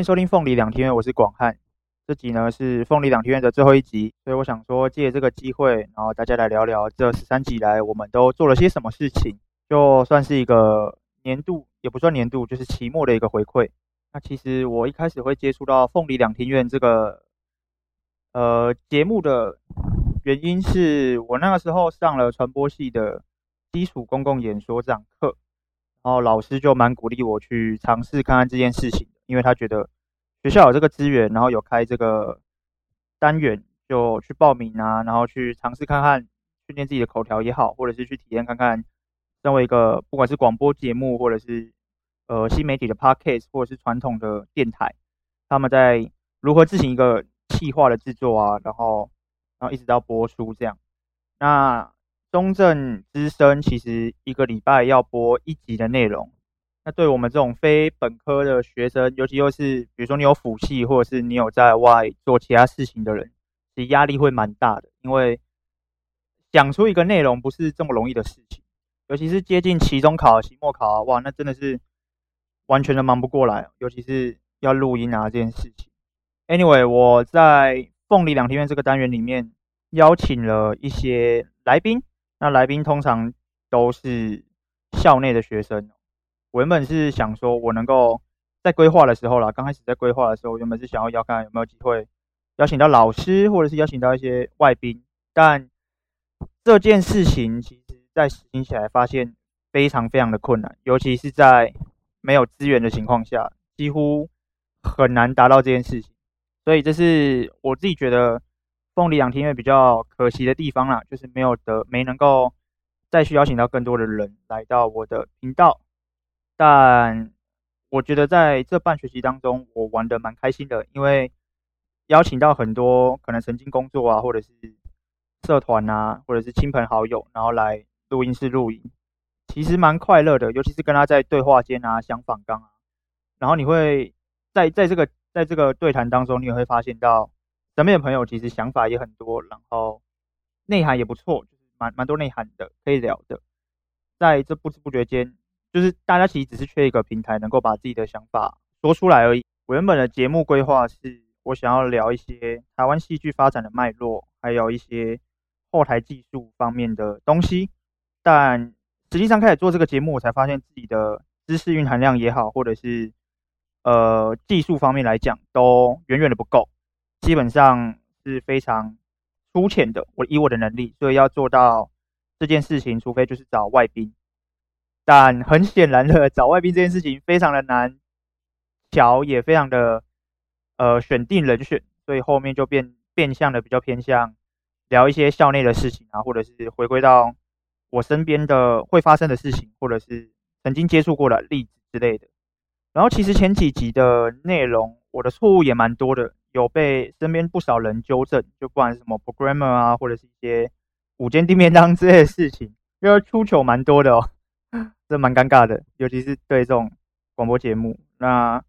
迎收听凤梨两厅院，我是广汉。这集呢是凤梨两厅院的最后一集，所以我想说借这个机会，然后大家来聊聊这十三集来我们都做了些什么事情，就算是一个年度，也不算年度，就是期末的一个回馈。那其实我一开始会接触到凤梨两厅院这个呃节目的原因，是我那个时候上了传播系的基础公共演说这堂课。然后老师就蛮鼓励我去尝试看看这件事情，因为他觉得学校有这个资源，然后有开这个单元，就去报名啊，然后去尝试看看，训练自己的口条也好，或者是去体验看看，身为一个不管是广播节目，或者是呃新媒体的 podcast，或者是传统的电台，他们在如何进行一个企划的制作啊，然后然后一直到播出这样，那。中正之声其实一个礼拜要播一集的内容，那对我们这种非本科的学生，尤其又是比如说你有辅系，或者是你有在外做其他事情的人，其实压力会蛮大的，因为讲出一个内容不是这么容易的事情，尤其是接近期中考、期末考，哇，那真的是完全的忙不过来，尤其是要录音啊这件事情。Anyway，我在凤梨两天院这个单元里面邀请了一些来宾。那来宾通常都是校内的学生。我原本是想说，我能够在规划的时候啦，刚开始在规划的时候，原本是想要要看有没有机会邀请到老师，或者是邀请到一些外宾。但这件事情其实，在实行起来发现非常非常的困难，尤其是在没有资源的情况下，几乎很难达到这件事情。所以这是我自己觉得。凤梨养天院比较可惜的地方啦，就是没有得没能够再去邀请到更多的人来到我的频道。但我觉得在这半学期当中，我玩得蛮开心的，因为邀请到很多可能曾经工作啊，或者是社团啊，或者是亲朋好友，然后来录音室录音，其实蛮快乐的。尤其是跟他在对话间啊，想访刚啊，然后你会在在这个在这个对谈当中，你也会发现到。身边的朋友其实想法也很多，然后内涵也不错，就是蛮蛮多内涵的，可以聊的。在这不知不觉间，就是大家其实只是缺一个平台，能够把自己的想法说出来而已。我原本的节目规划是我想要聊一些台湾戏剧发展的脉络，还有一些后台技术方面的东西。但实际上开始做这个节目，我才发现自己的知识蕴含量也好，或者是呃技术方面来讲，都远远的不够。基本上是非常粗浅的，我以我的能力，所以要做到这件事情，除非就是找外宾。但很显然的，找外宾这件事情非常的难，巧也非常的呃选定人选，所以后面就变变相的比较偏向聊一些校内的事情啊，或者是回归到我身边的会发生的事情，或者是曾经接触过的例子之类的。然后其实前几集的内容，我的错误也蛮多的。有被身边不少人纠正，就不管是什么 programmer 啊，或者是一些五间地面当之类的事情，因为出糗蛮多的哦，这蛮尴尬的，尤其是对这种广播节目。那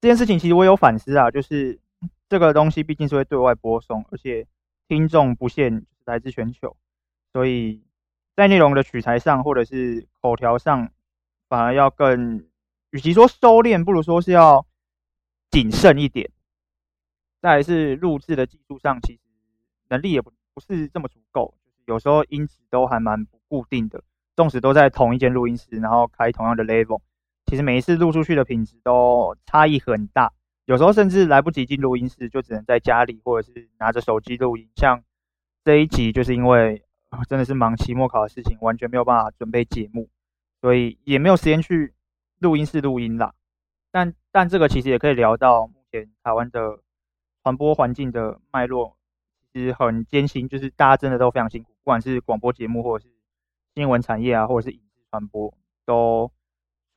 这件事情其实我有反思啊，就是这个东西毕竟是会对外播送，而且听众不限来自全球，所以在内容的取材上或者是口条上，反而要更，与其说收敛，不如说是要谨慎一点。再来是录制的技术上，其实能力也不不是这么足够，就是有时候音质都还蛮不固定的。纵使都在同一间录音室，然后开同样的 level，其实每一次录出去的品质都差异很大。有时候甚至来不及进录音室，就只能在家里或者是拿着手机录音。像这一集，就是因为真的是忙期末考的事情，完全没有办法准备节目，所以也没有时间去录音室录音啦。但但这个其实也可以聊到目前台湾的。传播环境的脉络其实很艰辛，就是大家真的都非常辛苦，不管是广播节目，或者是新闻产业啊，或者是影视传播，都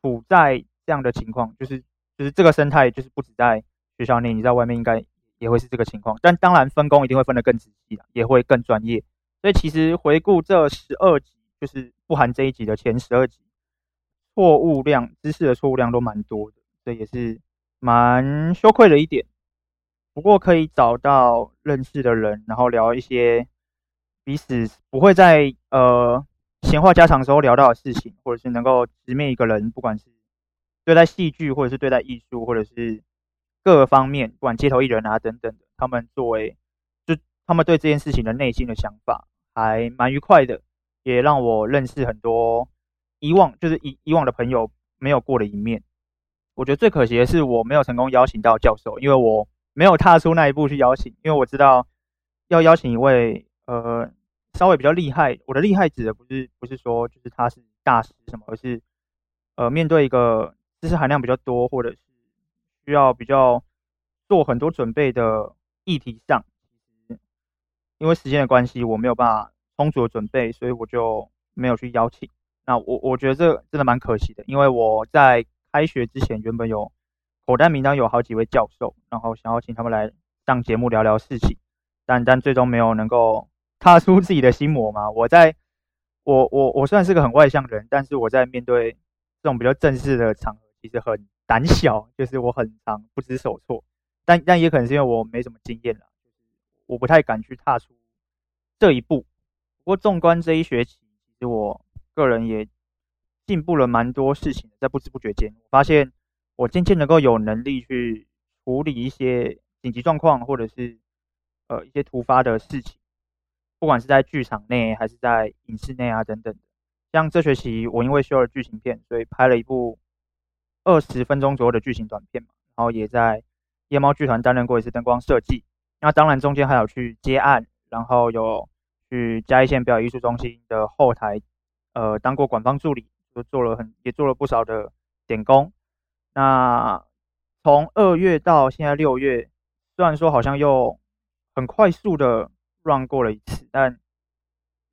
处在这样的情况，就是就是这个生态，就是不止在学校内，你在外面应该也会是这个情况。但当然分工一定会分得更仔细，也会更专业。所以其实回顾这十二集，就是不含这一集的前十二集，错误量、知识的错误量都蛮多的，这也是蛮羞愧的一点。不过可以找到认识的人，然后聊一些彼此不会在呃闲话家常时候聊到的事情，或者是能够直面一个人，不管是对待戏剧，或者是对待艺术，或者是各方面，不管街头艺人啊等等的，他们作为就他们对这件事情的内心的想法还蛮愉快的，也让我认识很多以往就是以以往的朋友没有过的一面。我觉得最可惜的是我没有成功邀请到教授，因为我没有踏出那一步去邀请，因为我知道要邀请一位呃稍微比较厉害，我的厉害指的不是不是说就是他是大师什么，而是呃面对一个知识含量比较多或者是。需要比较做很多准备的议题上，因为时间的关系，我没有办法充足的准备，所以我就没有去邀请。那我我觉得这真的蛮可惜的，因为我在开学之前原本有口袋名单有好几位教授，然后想要请他们来上节目聊聊事情，但但最终没有能够踏出自己的心魔嘛。我在我我我算是个很外向的人，但是我在面对这种比较正式的场合，其实很。胆小，就是我很常不知所措，但但也可能是因为我没什么经验了，就是我不太敢去踏出这一步。不过纵观这一学期，其实我个人也进步了蛮多事情，在不知不觉间，我发现我渐渐能够有能力去处理一些紧急状况，或者是呃一些突发的事情，不管是在剧场内还是在影视内啊等等。像这学期我因为修了剧情片，所以拍了一部。二十分钟左右的剧情短片嘛，然后也在夜猫剧团担任过一次灯光设计。那当然中间还有去接案，然后有去嘉义县表演艺术中心的后台，呃，当过馆方助理，就做了很也做了不少的点工。那从二月到现在六月，虽然说好像又很快速的 run 过了一次，但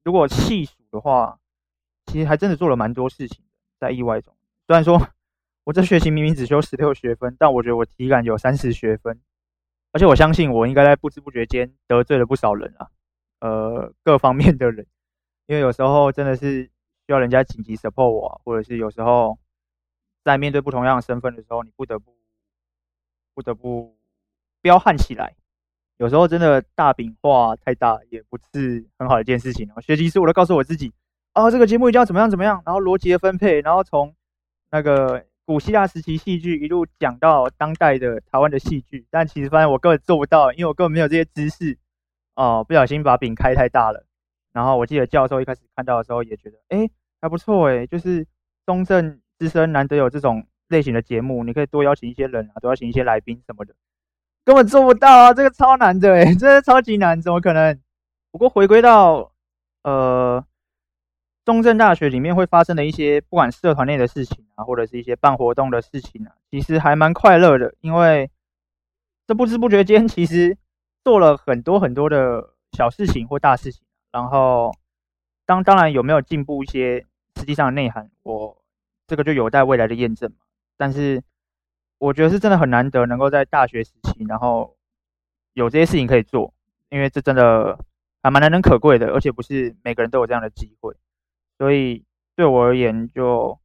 如果细数的话，其实还真的做了蛮多事情的，在意外中，虽然说。我这学期明明只修十六学分，但我觉得我体感有三十学分，而且我相信我应该在不知不觉间得罪了不少人啊，呃，各方面的人，因为有时候真的是需要人家紧急 support 我啊，或者是有时候在面对不同样的身份的时候，你不得不不得不彪悍起来，有时候真的大饼画太大也不是很好的一件事情啊。学习时我都告诉我自己，啊，这个节目一定要怎么样怎么样，然后逻辑的分配，然后从那个。古希腊时期戏剧一路讲到当代的台湾的戏剧，但其实发现我根本做不到，因为我根本没有这些知识哦，不小心把饼开太大了。然后我记得教授一开始看到的时候也觉得，哎，还不错哎，就是中正之声难得有这种类型的节目，你可以多邀请一些人啊，多邀请一些来宾什么的，根本做不到啊，这个超难的哎，真的超级难，怎么可能？不过回归到呃。中正大学里面会发生的一些，不管社团内的事情啊，或者是一些办活动的事情啊，其实还蛮快乐的，因为这不知不觉间，其实做了很多很多的小事情或大事情。然后，当当然有没有进步一些实际上的内涵，我这个就有待未来的验证嘛。但是，我觉得是真的很难得能够在大学时期，然后有这些事情可以做，因为这真的还蛮难能可贵的，而且不是每个人都有这样的机会。所以对我而言，就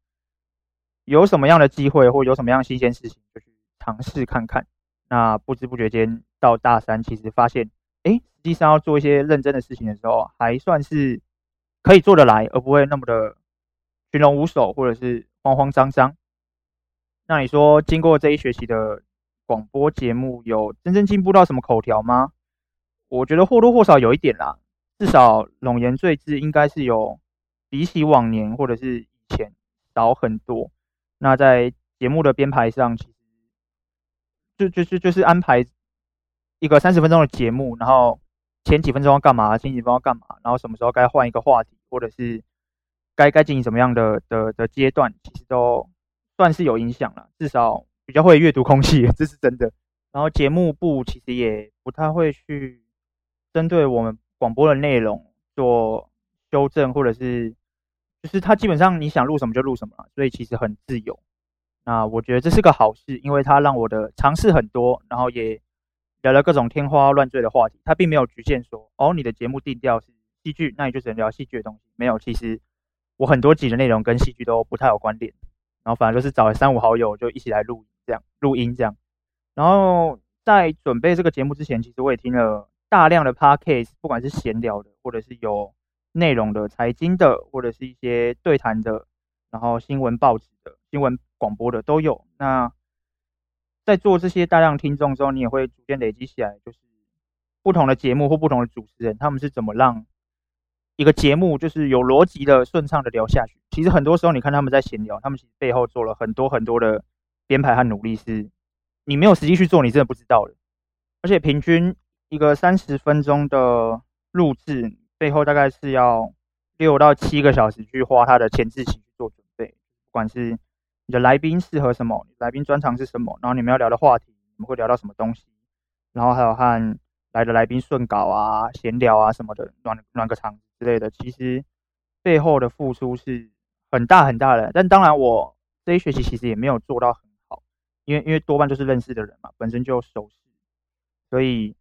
有什么样的机会或有什么样新鲜事情，就去尝试看看。那不知不觉间到大三，其实发现，哎，实际上要做一些认真的事情的时候，还算是可以做得来，而不会那么的群龙无首或者是慌慌张张。那你说，经过这一学期的广播节目，有真正进步到什么口条吗？我觉得或多或少有一点啦，至少冗言赘字应该是有。比起往年或者是以前少很多。那在节目的编排上，其实就就是就是安排一个三十分钟的节目，然后前几分钟要干嘛，前几分钟要干嘛，然后什么时候该换一个话题，或者是该该进行什么样的的的阶段，其实都算是有影响了。至少比较会阅读空气，这是真的。然后节目部其实也不太会去针对我们广播的内容做修正，或者是。就是他基本上你想录什么就录什么，所以其实很自由。那我觉得这是个好事，因为他让我的尝试很多，然后也聊了各种天花乱坠的话题。他并没有局限说，哦，你的节目定调是戏剧，那你就只能聊戏剧的东西。没有，其实我很多集的内容跟戏剧都不太有关联。然后反正就是找了三五好友就一起来录这样录音这样。然后在准备这个节目之前，其实我也听了大量的 podcast，不管是闲聊的，或者是有。内容的、财经的，或者是一些对谈的，然后新闻报纸的、新闻广播的都有。那在做这些大量听众之后，你也会逐渐累积起来，就是不同的节目或不同的主持人，他们是怎么让一个节目就是有逻辑的、顺畅的聊下去。其实很多时候，你看他们在闲聊，他们其实背后做了很多很多的编排和努力，是你没有实际去做，你真的不知道的。而且平均一个三十分钟的录制，背后大概是要六到七个小时去花他的前置期去做准备，不管是你的来宾适合什么，来宾专长是什么，然后你们要聊的话题，你们会聊到什么东西，然后还有和来的来宾顺稿啊、闲聊啊什么的，暖暖个场子之类的，其实背后的付出是。很大很大的，但当然我这一学期其实也没有做到很好，因为因为多半都是认识的人嘛，本身就熟悉，所以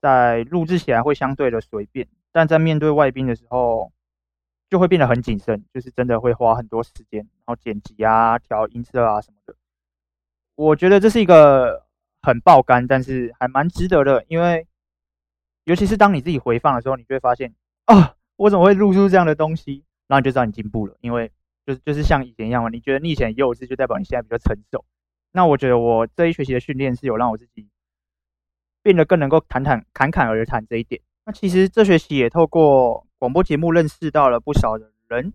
在录制起来会相对的随便，但在面对外宾的时候就会变得很谨慎，就是真的会花很多时间，然后剪辑啊、调音色啊什么的。我觉得这是一个很爆肝，但是还蛮值得的，因为尤其是当你自己回放的时候，你就会发现啊，我怎么会录出这样的东西？然后你就知道你进步了，因为就是就是像以前一样嘛。你觉得你以前幼稚，就代表你现在比较成熟。那我觉得我这一学期的训练是有让我自己变得更能够侃侃侃侃而谈这一点。那其实这学期也透过广播节目认识到了不少的人，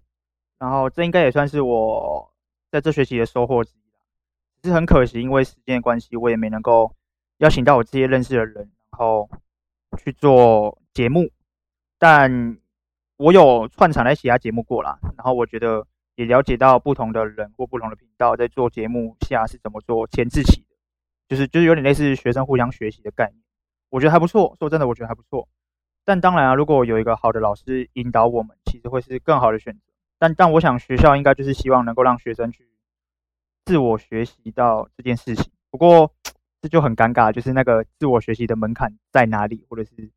然后这应该也算是我在这学期的收获之一。只是很可惜，因为时间的关系，我也没能够邀请到我这些认识的人，然后去做节目，但。我有串场来其他节目过啦，然后我觉得也了解到不同的人或不同的频道在做节目下是怎么做前置期的，就是就是有点类似学生互相学习的概念，我觉得还不错。说真的，我觉得还不错。但当然啊，如果有一个好的老师引导我们，其实会是更好的选择。但但我想学校应该就是希望能够让学生去自我学习到这件事情。不过这就很尴尬，就是那个自我学习的门槛在哪里，或者是？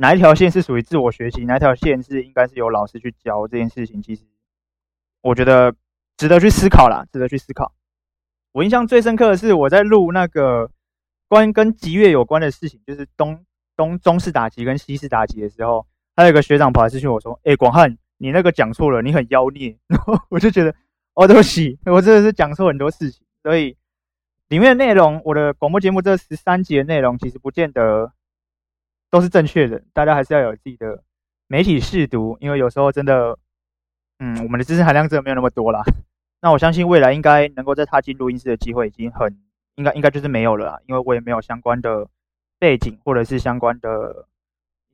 哪一条线是属于自我学习？哪一条线是应该是由老师去教这件事情？其实我觉得值得去思考啦，值得去思考。我印象最深刻的是我在录那个关于跟吉月有关的事情，就是东东中式打击跟西式打击的时候，还有个学长跑来咨询我说：“哎，广汉，你那个讲错了，你很妖孽。”然后我就觉得，哦，对不起，我真的是讲错很多事情。所以里面的内容，我的广播节目这十三集的内容，其实不见得。都是正确的，大家还是要有自己的媒体试读，因为有时候真的，嗯，我们的知识含量真的没有那么多啦。那我相信未来应该能够再踏进录音室的机会已经很，应该应该就是没有了啦，因为我也没有相关的背景或者是相关的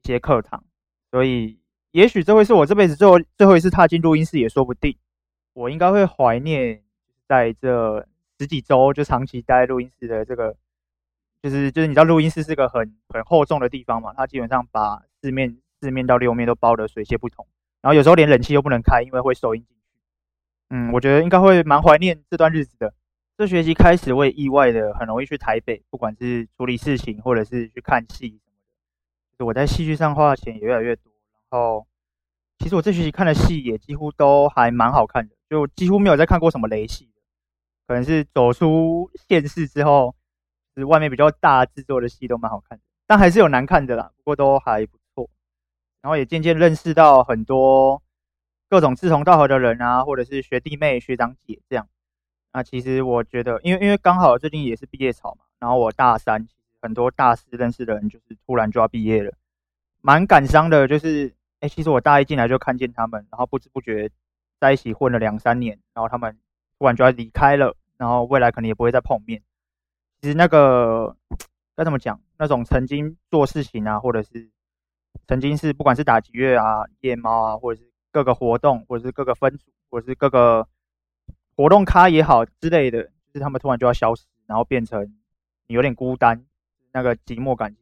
一些课堂，所以也许这会是我这辈子最后最后一次踏进录音室也说不定。我应该会怀念在这十几周就长期待录音室的这个。就是就是，你知道录音室是个很很厚重的地方嘛？它基本上把四面四面到六面都包得水泄不通，然后有时候连冷气都不能开，因为会收音进去。嗯，我觉得应该会蛮怀念这段日子的。这学期开始，我也意外的很容易去台北，不管是处理事情，或者是去看戏什么的。就是我在戏剧上花的钱也越来越多，然后其实我这学期看的戏也几乎都还蛮好看的，就几乎没有再看过什么雷戏。可能是走出县市之后。是外面比较大制作的戏都蛮好看的，但还是有难看的啦，不过都还不错。然后也渐渐认识到很多各种志同道合的人啊，或者是学弟妹、学长姐这样。那其实我觉得，因为因为刚好最近也是毕业潮嘛，然后我大三，其实很多大四认识的人就是突然就要毕业了，蛮感伤的。就是哎、其实我大一进来就看见他们，然后不知不觉在一起混了两三年，然后他们突然就要离开了，然后未来可能也不会再碰面。其实那个该怎么讲？那种曾经做事情啊，或者是曾经是不管是打击乐啊、夜猫啊，或者是各个活动，或者是各个分组，或者是各个活动咖也好之类的，就是他们突然就要消失，然后变成你有点孤单，那个寂寞感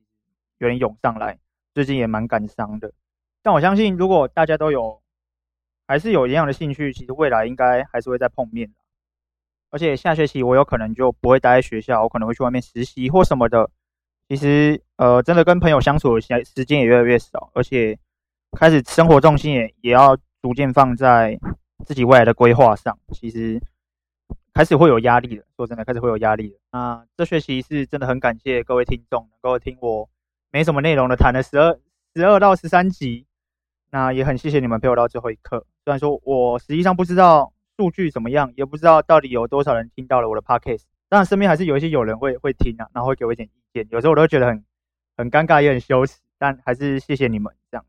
有点涌上来。最近也蛮感伤的，但我相信如果大家都有还是有一样的兴趣，其实未来应该还是会再碰面。而且下学期我有可能就不会待在学校，我可能会去外面实习或什么的。其实，呃，真的跟朋友相处的时时间也越来越少，而且开始生活重心也也要逐渐放在自己未来的规划上。其实开始会有压力了，说真的，开始会有压力了。那这学期是真的很感谢各位听众能够听我没什么内容的谈了十二十二到十三集。那也很谢谢你们陪我到最后一刻。虽然说我实际上不知道。数据怎么样？也不知道到底有多少人听到了我的 podcast，当然身边还是有一些友人会会听啊，然后会给我一点意见，有时候我都觉得很很尴尬，也很羞耻，但还是谢谢你们这样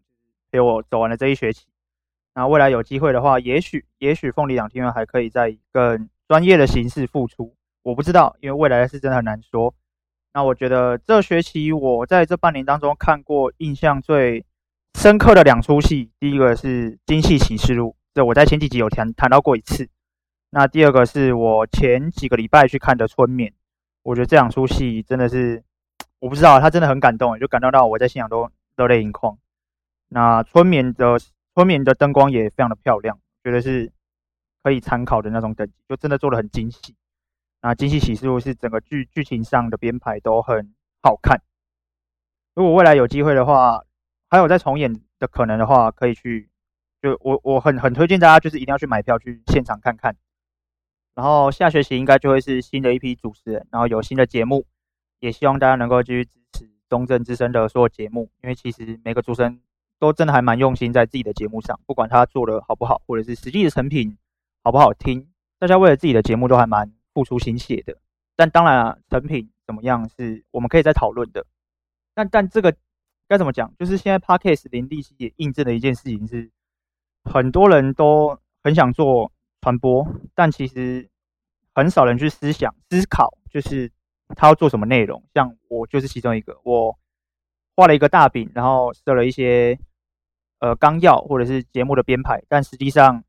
陪我走完了这一学期。那未来有机会的话，也许也许凤梨两厅院还可以再更专业的形式复出，我不知道，因为未来的事真的很难说。那我觉得这学期我在这半年当中看过印象最深刻的两出戏，第一个是《京戏启示录》，这我在前几集有谈谈到过一次。那第二个是我前几个礼拜去看的《春眠》，我觉得这两出戏真的是，我不知道，他真的很感动，就感动到我在现场都热泪盈眶。那《春眠》的《春眠》的灯光也非常的漂亮，觉得是可以参考的那种等级，就真的做得很精细。那《精细喜事》是整个剧剧情上的编排都很好看。如果未来有机会的话，还有再重演的可能的话，可以去，就我我很很推荐大家，就是一定要去买票去现场看看。然后下学期应该就会是新的一批主持人，然后有新的节目，也希望大家能够继续支持中正之声的所有节目，因为其实每个主持人都真的还蛮用心在自己的节目上，不管他做的好不好，或者是实际的成品好不好听，大家为了自己的节目都还蛮付出心血的。但当然啊，成品怎么样是我们可以再讨论的。但但这个。该怎么讲？就是现在 Podcast 林立希也印证了一件事情是，很多人都很想做传播，但其实很少人去思想、思考，就是他要做什么内容。像我就是其中一个，我画了一个大饼，然后设了一些呃纲要或者是节目的编排，但实际上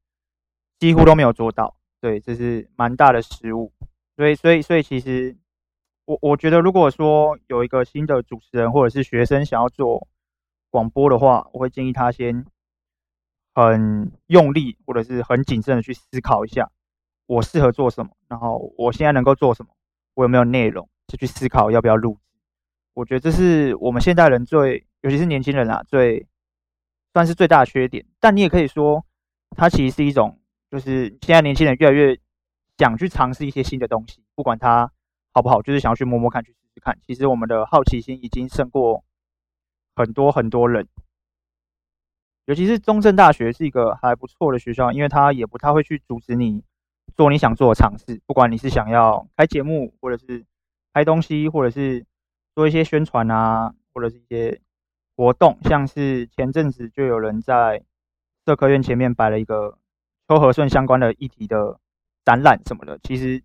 几乎都没有做到。对，这是蛮大的失误。所以，所以，所以其实。我我觉得，如果说有一个新的主持人或者是学生想要做广播的话，我会建议他先很用力或者是很谨慎的去思考一下，我适合做什么，然后我现在能够做什么，我有没有内容，就去思考要不要录。我觉得这是我们现代人最，尤其是年轻人啊，最算是最大的缺点。但你也可以说，它其实是一种，就是现在年轻人越来越想去尝试一些新的东西，不管它。好不好？就是想要去摸摸看，去试试看。其实我们的好奇心已经胜过很多很多人。尤其是中正大学是一个还不错的学校，因为它也不太会去阻止你做你想做的尝试。不管你是想要开节目，或者是拍东西，或者是做一些宣传啊，或者是一些活动，像是前阵子就有人在社科院前面摆了一个秋和顺相关的议题的展览什么的，其实。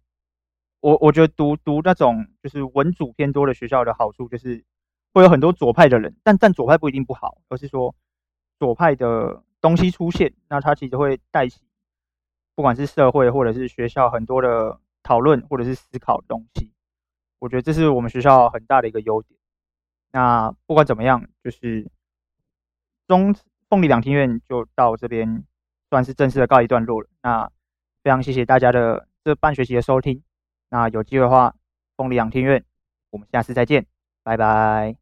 我我觉得读读那种就是文组偏多的学校的好处就是会有很多左派的人，但但左派不一定不好，而是说左派的东西出现，那它其实会带起不管是社会或者是学校很多的讨论或者是思考的东西。我觉得这是我们学校很大的一个优点。那不管怎么样，就是中凤梨两厅院就到这边算是正式的告一段落了。那非常谢谢大家的这半学期的收听。那有机会的话，凤梨两厅院，我们下次再见，拜拜。